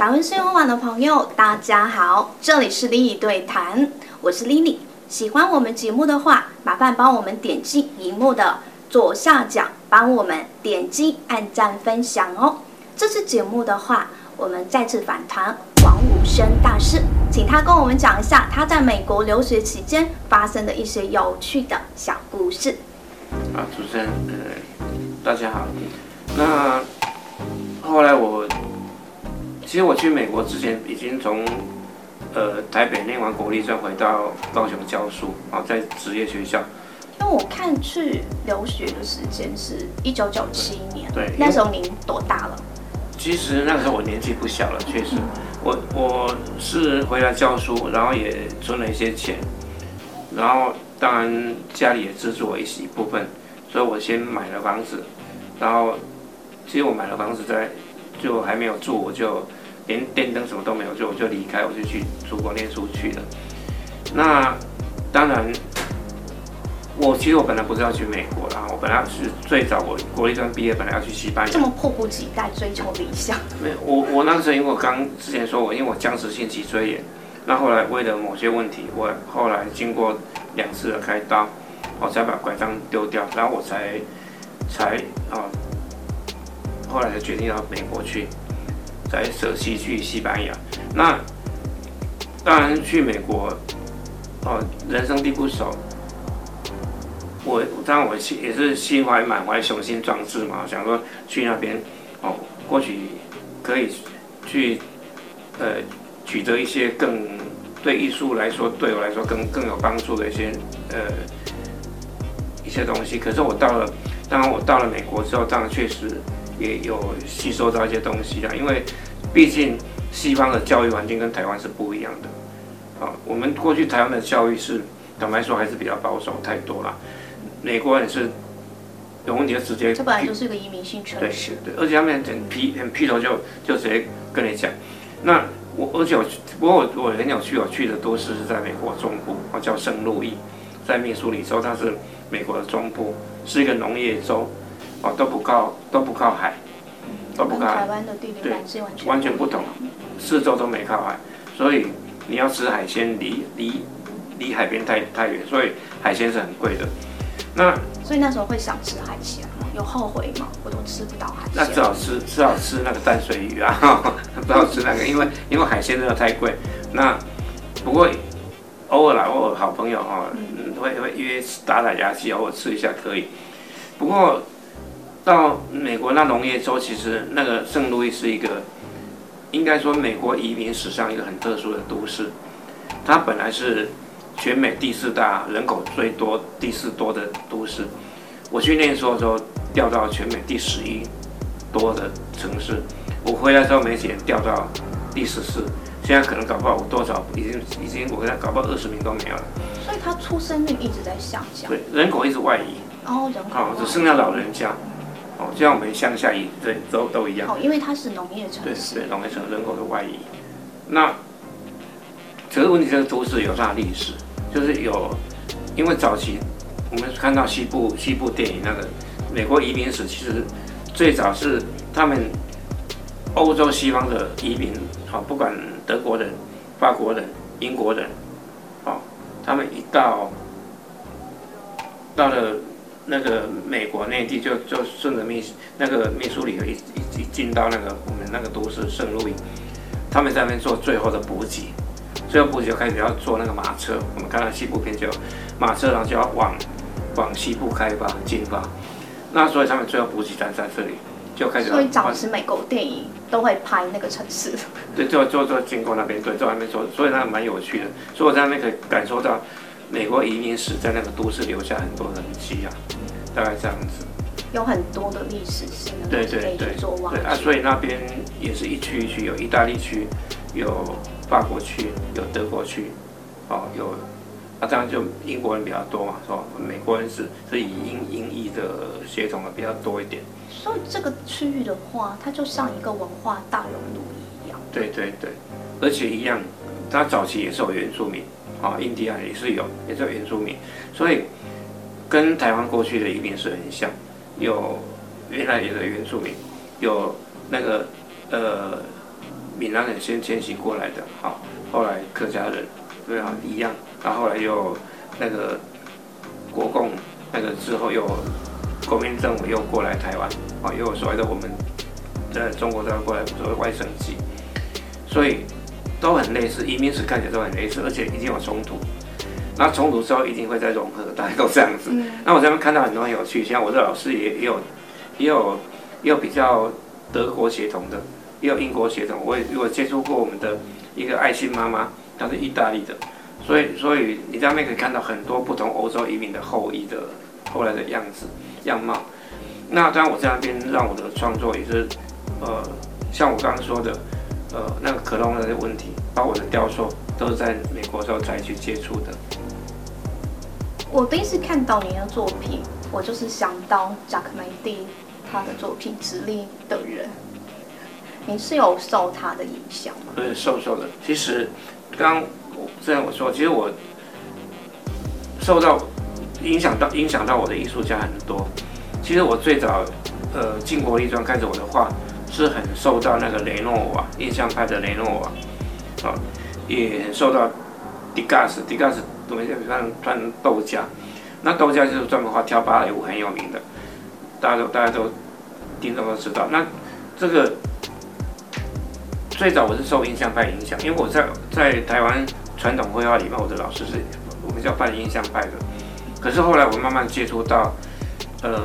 感恩新闻网的朋友，大家好，这里是 Lily 对谈，我是 Lily。喜欢我们节目的话，麻烦帮我们点击荧幕的左下角，帮我们点击按赞分享哦。这次节目的话，我们再次访谈王武生大师，请他跟我们讲一下他在美国留学期间发生的一些有趣的小故事。啊，主持人，呃，大家好。那后来我，其实我去美国之前已经从呃台北念完国立再回到高雄教书啊，在职业学校。因为我看去留学的时间是一九九七年，对，那时候您多大了？其实那个时候我年纪不小了，确实，我我是回来教书，然后也存了一些钱，然后当然家里也资助我一一部分，所以我先买了房子，然后其实我买了房子在就还没有住，我就连电灯什么都没有，就我就离开，我就去出国念书去了。那当然。我其实我本来不是要去美国啦，我本来是最早我国立专毕业，本来要去西班牙。这么迫不及待追求理想？没有，我我那个时候因为我刚之前说我因为我僵直性脊椎炎，那后来为了某些问题，我后来经过两次的开刀，我才把拐杖丢掉，然后我才才啊，后来才决定到美国去，在舍弃去西班牙。那当然去美国，哦，人生地不熟。我当然我心也是心怀满怀雄心壮志嘛，想说去那边哦，或许可以去呃取得一些更对艺术来说对我来说更更有帮助的一些呃一些东西。可是我到了，当然我到了美国之后，当然确实也有吸收到一些东西啊，因为毕竟西方的教育环境跟台湾是不一样的啊。我们过去台湾的教育是坦白说还是比较保守太多了。美国也是有问题就直接，这本来就是一个移民性城市，对，对，而且他们很批很批头就就直接跟你讲。那我而且我不过我我很有趣，我去的都是在美国中部，我叫圣路易，在密苏里州，它是美国的中部，是一个农业州，哦都不靠都不靠海，都不靠海。台湾的地理环境完全完全不同，四周都没靠海，所以你要吃海鲜离离离海边太太远，所以海鲜是很贵的。那所以那时候会想吃海鲜吗？有后悔吗？我都吃不到海鲜。那只好吃，只好吃那个淡水鱼啊，不好吃那个，因为因为海鲜真的太贵。那不过偶尔来，偶尔好朋友哈、嗯，会会约打打牙祭，偶尔吃一下可以。不过到美国那农业州，其实那个圣路易是一个，应该说美国移民史上一个很特殊的都市。它本来是。全美第四大人口最多、第四多的都市，我去念书的时候掉到全美第十一多的城市，我回来之后没几年掉到第十四，现在可能搞不好我多少已经已经我现在搞不好二十名都没有了。所以它出生率一直在下降。对，人口一直外移。哦，人口。哦，只剩下老人家。哦，就像我们乡下一对都都一样。哦，因为它是农业城市。对对，农业城人口的外移。那这个问题，这个都市有它的历史。就是有，因为早期我们看到西部西部电影那个美国移民史，其实最早是他们欧洲西方的移民，好，不管德国人、法国人、英国人，好，他们一到到了那个美国内地，就就顺着密那个密苏里河一一进到那个我们那个都市圣路易，他们在那边做最后的补给。最后补给就开始要坐那个马车，我们看到西部片就马车，然后就要往往西部开发进发。那所以他们最后补给站在这里，就开始。所以早期美国电影都会拍那个城市。对，就就就经过那边，对，就那边做，所以那个蛮有趣的。所以我在那边可以感受到美国移民史在那个都市留下很多痕迹啊，大概这样子。有很多的历史性的对对对对啊，所以那边也是一区一区，有意大利区，有。法国区有德国区，哦，有，那当然就英国人比较多嘛，是吧？美国人是是以英英裔的血统的比较多一点。所以这个区域的话，它就像一个文化大熔炉一样。对对对，而且一样，它早期也是有原住民，啊，印第安也是有，也是有原住民，所以跟台湾过去的移民是很像，有原来有的原住民，有那个呃。闽南人先迁徙过来的，好，后来客家人，对啊，一样，然后来又那个国共那个之后又国民政府又过来台湾，啊，又有所谓的我们在中国再过来所谓外省籍，所以都很类似，移民史看起来都很类似，而且一定有冲突，那冲突之后一定会再融合，大家都这样子。嗯、那我这边看到很多很有趣，像我的老师也也有也有也有比较德国血统的。也有英国血统，我也我接触过我们的一个爱心妈妈，她是意大利的，所以所以你在那边可以看到很多不同欧洲移民的后裔的后来的样子样貌。那当然我在那边让我的创作也是，呃，像我刚刚说的，呃，那个克隆人的问题，包括我的雕塑都是在美国时候才去接触的。我第一次看到你的作品，我就是想到贾克梅蒂他的作品《直立的人》。你是有受他的影响吗？对，受受的。其实，刚虽然我说，其实我受到影响到影响到我的艺术家很多。其实我最早呃进国立专开始我的画，是很受到那个雷诺瓦印象派的雷诺瓦，啊，也很受到迪加斯，迪加斯我们像穿豆家，那豆家就是专门画跳芭蕾舞很有名的，大家都大家都听众都知道。那这个。最早我是受印象派影响，因为我在在台湾传统绘画里面，我的老师是我们叫半印象派的。可是后来我慢慢接触到，呃，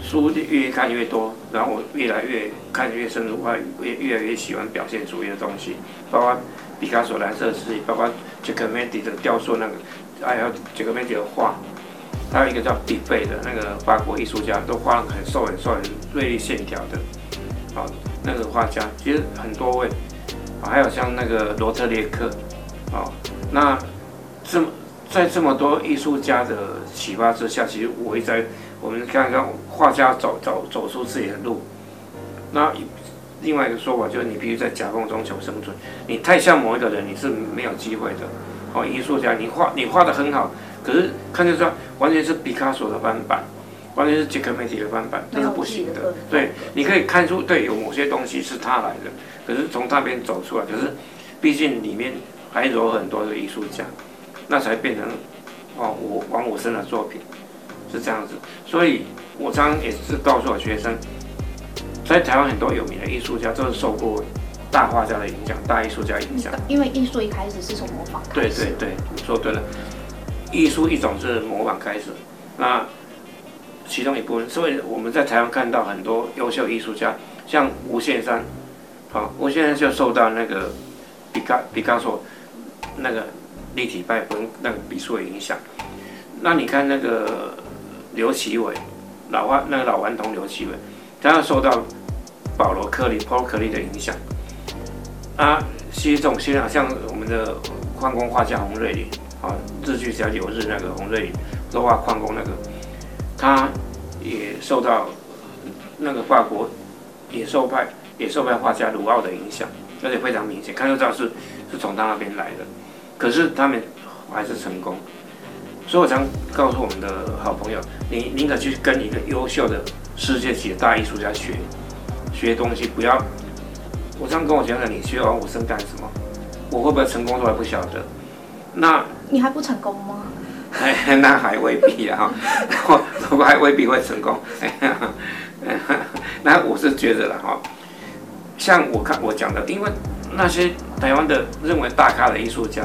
书越看越多，然后我越来越看越深入，我越越来越喜欢表现主义的东西，包括毕加索蓝色时期，包括杰克梅蒂的雕塑那个，还有杰克梅蒂的画，还有一个叫毕费的那个法国艺术家，都画了很瘦很瘦很锐利线条的，好。那个画家其实很多位，还有像那个罗特列克，哦，那这么在这么多艺术家的启发之下，其实我一直在我们看看画家走走走出自己的路。那另外一个说法就是，你必须在夹缝中求生存。你太像某一个人，你是没有机会的。哦，艺术家，你画你画的很好，可是看得出来完全是毕卡索的翻版。完全是杰克梅蒂的翻版，那是不行的。对，你可以看出，对，有某些东西是他来的，可是从他那边走出来，可是毕竟里面还有很多的艺术家，那才变成哦，我王武生的作品是这样子。所以我常常也是告诉我学生，在台湾很多有名的艺术家都是受过大画家的影响，大艺术家影响。因为艺术一开始是从模仿开始。对对对，你说对了，艺术一种是模仿开始，那。其中一部分，所以我们在台湾看到很多优秀艺术家，像吴宪山，好，吴宪山就受到那个毕卡毕卡索那个立体派跟那个笔触的影响。那你看那个刘奇伟，老顽那个老顽童刘奇伟，他要受到保罗克利 Paul 克利的影响。啊，其实这种现象，像我们的矿工画家洪瑞林，啊，日剧叫《流日》那个洪瑞麟，都画矿工那个。他也受到那个法国野兽派野兽派画家卢奥的影响，而且非常明显，看就知道是是从他那边来的。可是他们还是成功，所以我常告诉我们的好朋友，你宁可去跟一个优秀的世界级的大艺术家学学东西，不要。我常跟我讲讲，你学完武生干什么？我会不会成功都还不晓得。那你还不成功吗？哎，那还未必啊，我 我还未必会成功。那我是觉得了哈，像我看我讲的，因为那些台湾的认为大咖的艺术家，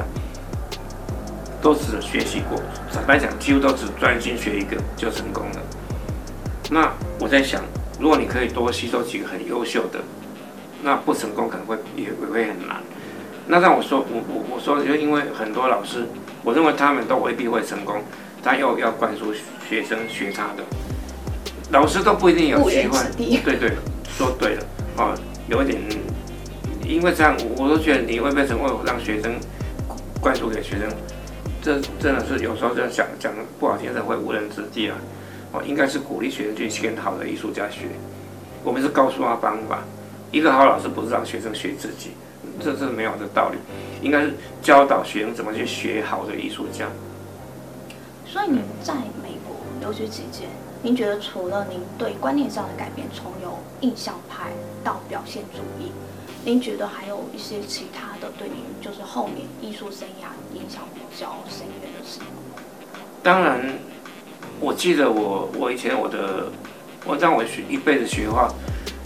都只学习过，坦白讲，几乎都只专心学一个就成功了。那我在想，如果你可以多吸收几个很优秀的，那不成功可能会也也会很难。那让我说，我我我说，就因为很多老师。我认为他们都未必会成功，他又要灌输学生学他的，老师都不一定有机会。对对，说对了啊，有一点，因为这样，我都觉得你会不会成功，让学生灌输给学生，这真的是有时候就讲讲不好听的会无人之地啊。哦，应该是鼓励学生去跟好的艺术家学，我们是告诉他方法。一个好老师不是让学生学自己。这是没有的道理，应该是教导学生怎么去学好的艺术家。所以你在美国留学期间，您觉得除了您对观念上的改变，从有印象派到表现主义，您觉得还有一些其他的对您就是后面艺术生涯影响比较深远的事吗？当然，我记得我我以前我的我让我学一辈子学画，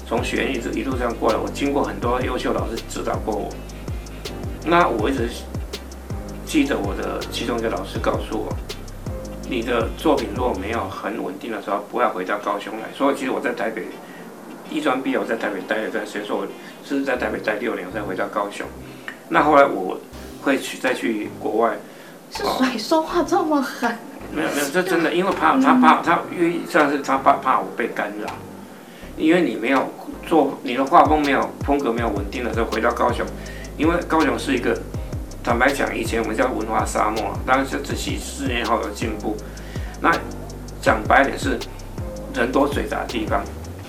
从学院一直一路这样过来，我经过很多优秀老师指导过我。那我一直记得我的其中一个老师告诉我，你的作品如果没有很稳定的时候，不要回到高雄来。所以其实我在台北艺专毕业，我在台北待了段时间，说我是在台北待六年，我再回到高雄。那后来我会去再去国外。是谁说话这么狠？哦、没有没有，这真的，因为怕他怕他，因为像是他怕怕我被干扰，因为你没有做你的画风没有风格没有稳定的时候，回到高雄，因为高雄是一个坦白讲，以前我们叫文化沙漠，当然是这几十年后有进步。那讲白点是人多嘴杂的地方，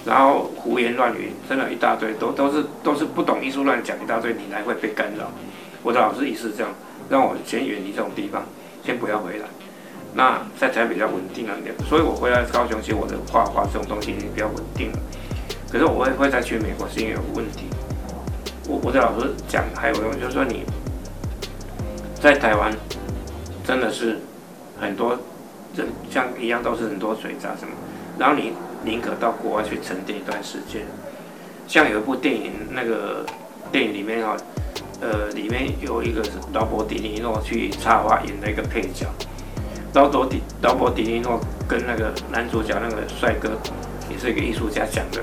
然后胡言乱语，真的，一大堆，都都是都是不懂艺术乱讲一大堆，你才会被干扰。我的老师也是这样。让我先远离这种地方，先不要回来。那在台北比较稳定了点，所以我回来高雄，其实我的画画这种东西已经比较稳定了。可是我会会再去美国，是因为有问题。我我的老师讲还有用，就是说你在台湾真的是很多人像一样都是很多水渣什么，然后你宁可到国外去沉淀一段时间。像有一部电影，那个电影里面哈。呃，里面有一个是劳勃迪尼诺去插画演的一个配角，劳勃迪劳勃迪尼诺跟那个男主角那个帅哥，也是一个艺术家讲的，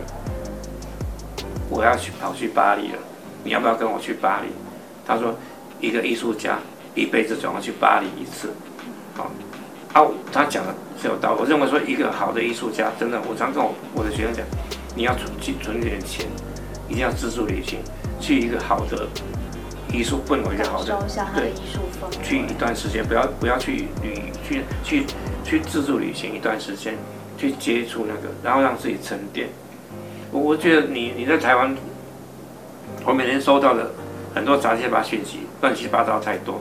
我要去跑去巴黎了，你要不要跟我去巴黎？他说，一个艺术家一辈子总要去巴黎一次，好，啊，他讲的是有道理。我认为说一个好的艺术家，真的，我常跟我我的学生讲，你要存去存点钱，一定要自助旅行，去一个好的。艺术氛围就好的，对，去一段时间，不要不要去旅去去去自助旅行一段时间，去接触那个，然后让自己沉淀。我我觉得你你在台湾，我每天收到的很多杂七杂八讯息，乱七八糟太多。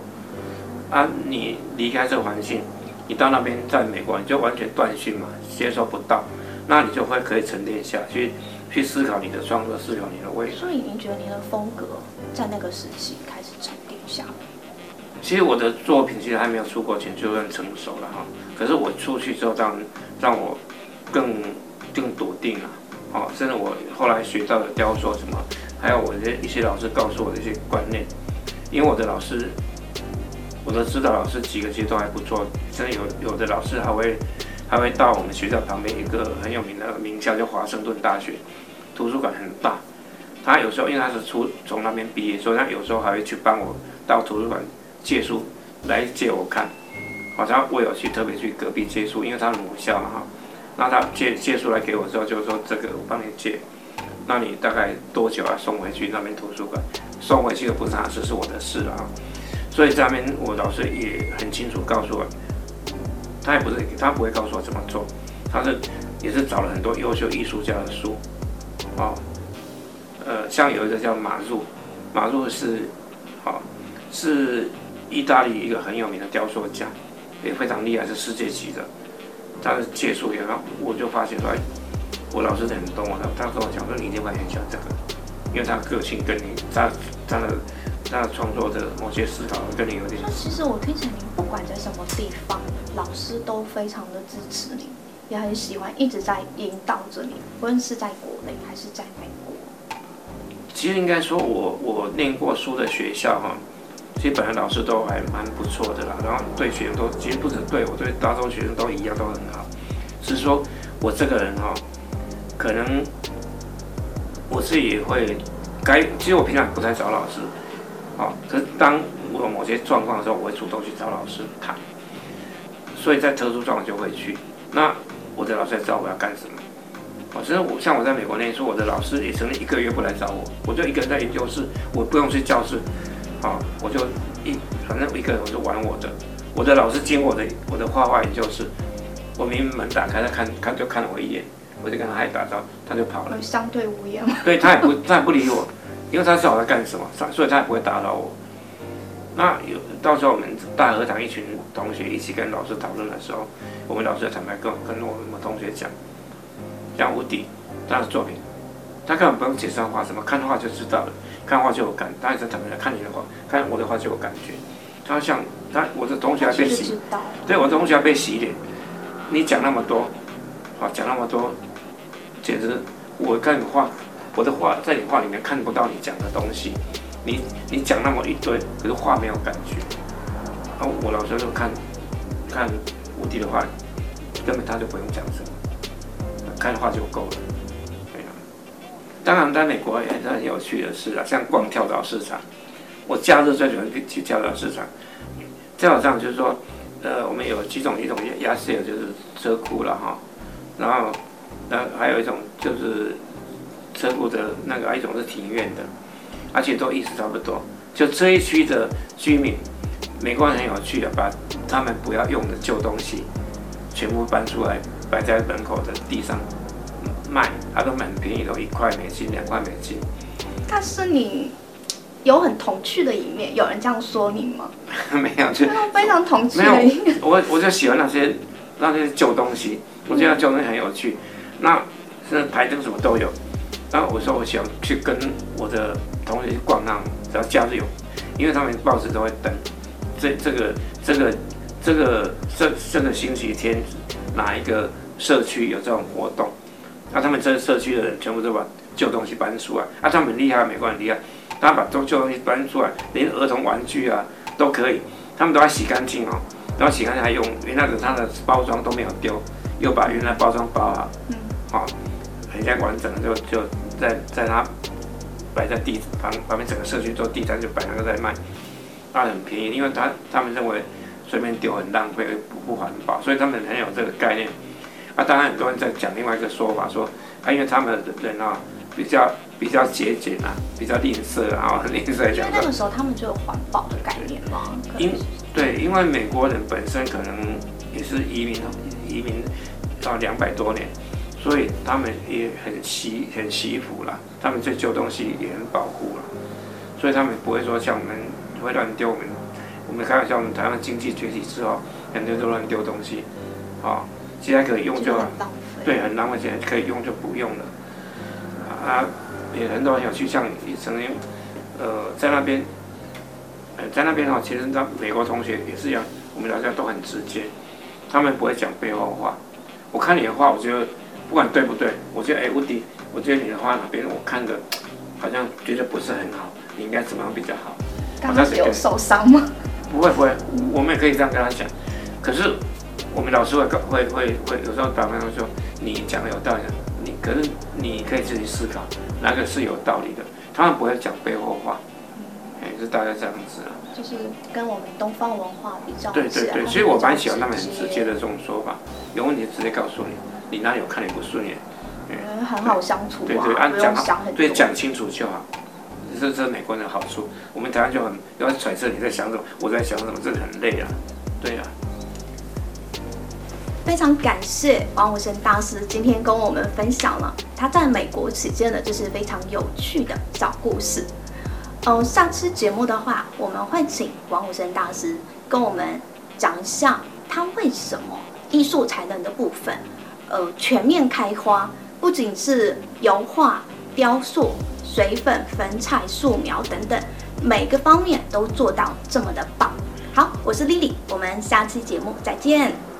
啊，你离开这个环境，你到那边在美国你就完全断讯嘛，接收不到，那你就会可以沉淀下去。去思考你的创作，思考你的未来。所以您觉得您的风格在那个时期开始沉淀下？其实我的作品其实还没有出国前就很成熟了哈。可是我出去之后，让让我更更笃定了。哦，甚至我后来学到的雕塑什么，还有我的一些老师告诉我的一些观念。因为我的老师，我的指导老师几个其实都还不错，甚至有有的老师还会。还会到我们学校旁边一个很有名的名校，叫华盛顿大学，图书馆很大。他有时候因为他是出从那边毕业，所以他有时候还会去帮我到图书馆借书来借我看。好像我有去特别去隔壁借书，因为他是母校嘛哈。那他借借书来给我之后，就是说这个我帮你借，那你大概多久要送回去那边图书馆？送回去的不是他事，是我的事啊。所以下面我老师也很清楚告诉我。他也不是，他不会告诉我怎么做，他是也是找了很多优秀艺术家的书，哦，呃，像有一个叫马入，马入是，哦，是意大利一个很有名的雕塑家，也非常厉害，是世界级的。他是借书给他，我就发现说，我老师很懂我的，他跟我讲说，你一定会很喜欢这个，因为他个性跟你，他他的。那创作的某些思考跟你有点。那其实我听起来，您不管在什么地方，老师都非常的支持你，也很喜欢一直在引导着你，无论是在国内还是在美国。其实应该说我，我我念过书的学校哈，其实本来老师都还蛮不错的啦，然后对学生都其实不止对我，对大多学生都一样都很好。只是说我这个人哈，可能我自己也会该，其实我平常不太找老师。好，可是当我有某些状况的时候，我会主动去找老师谈，所以在特殊状况就会去。那我的老师也知道我要干什么。哦，其实我像我在美国念书，我的老师也曾经一个月不来找我，我就一个人在研究室，我不用去教室，啊，我就一反正一个人我就玩我的。我的老师经过我的我的画画研究室，我明明门打开，他看看就看了我一眼，我就跟他嗨打招呼，他就跑了。相对无言。对，他也不他也不理我。因为他知道我在干什么，所以他也不会打扰我。那有到时候我们大合堂一群同学一起跟老师讨论的时候，我们老师坦白跟跟我们同学讲，讲无敌他的作品他根本不用解释画什么，看画就知道了，看画就有感。他也是怎么样？看你的画，看我的画就有感觉。他像他我的同学还被洗，对，我的同学还被洗脸。你讲那么多，啊，讲那么多，简直我看你画，我的画在你画里面看不到你讲的东西。你你讲那么一堆，可是画没有感觉。然后我老师就看，看吴迪的画，根本他就不用讲什么，看画就够了。对啊当然，在美国也是很有趣的事啊，像逛跳蚤市场。我假日最喜欢去去跳蚤市场。跳蚤市场就是说，呃，我们有几种，一种鸭舌就是车库了哈，然后，然后还有一种就是车库的那个，一种是庭院的，而且都意思差不多。就这一区的居民，美国人很有趣的，把他们不要用的旧东西全部搬出来，摆在门口的地上。卖，它都蛮便宜，的一块美金、两块美金。但是你有很童趣的一面，有人这样说你吗？没有，就非常童趣的一面。我我就喜欢那些那些旧东西，我觉得旧东西很有趣。嗯、那现在台灯什么都有。然后我说我喜欢去跟我的同学去逛那，只要假日有，因为他们报纸都会登。这这个这个这个这这个星期天哪一个社区有这种活动？那、啊、他们这社区的人全部都把旧东西搬出来，啊，他们很厉害，美国人厉害，他把旧旧东西搬出来，连儿童玩具啊都可以，他们都要洗干净哦，然后洗干净还用原来的它的包装都没有丢，又把原来包装包好，嗯，好，很像完整的就就在在他摆在地旁旁边整个社区做地摊就摆那个在卖，那很便宜，因为他他们认为随便丢很浪费不不环保，所以他们很有这个概念。啊，当然很多人在讲另外一个说法，说啊，因为他们的人啊比较比较节俭啊，比较吝啬啊，吝啬讲。因为那个时候他们就有环保的概念嘛。因对，因为美国人本身可能也是移民移民到两百多年，所以他们也很惜很惜福啦，他们对旧东西也很保护了，所以他们不会说像我们会乱丢。我们我们开玩笑，我们台湾经济崛起之后，很多人都乱丢东西，啊。现在可以用就好，对，很浪费钱，可以用就不用了。啊，也很多人有去，像也曾经，呃，在那边，呃，在那边的话，其实那美国同学也是一样，我们大家都很直接，他们不会讲背后话。我看你的话，我觉得不管对不对，我觉得哎，吴迪，我觉得你的画哪边我看的，好像觉得不是很好，你应该怎么样比较好？刚刚有受伤吗？不会不会，我们也可以这样跟他讲，可是。我们老师会会会会有时候打电话说，你讲的有道理，你可是你可以自己思考哪个是有道理的，他们不会讲背后话，哎、嗯，是大概这样子啊。就是跟我们东方文化比较。对对对，所以我蛮喜欢他们很直接的这种说法，有问题直接告诉你，你哪里有看你不顺眼，嗯，很好相处、啊，对对，按讲好，对讲清楚就好，这这是美国人的好处，我们台湾就很要揣测你在想什么，我在想什么，真的很累啊，对啊。非常感谢王武生大师今天跟我们分享了他在美国期间的就是非常有趣的小故事。呃，下期节目的话，我们会请王武生大师跟我们讲一下他为什么艺术才能的部分，呃，全面开花，不仅是油画、雕塑、水粉、粉彩、素描等等，每个方面都做到这么的棒。好，我是 Lily，我们下期节目再见。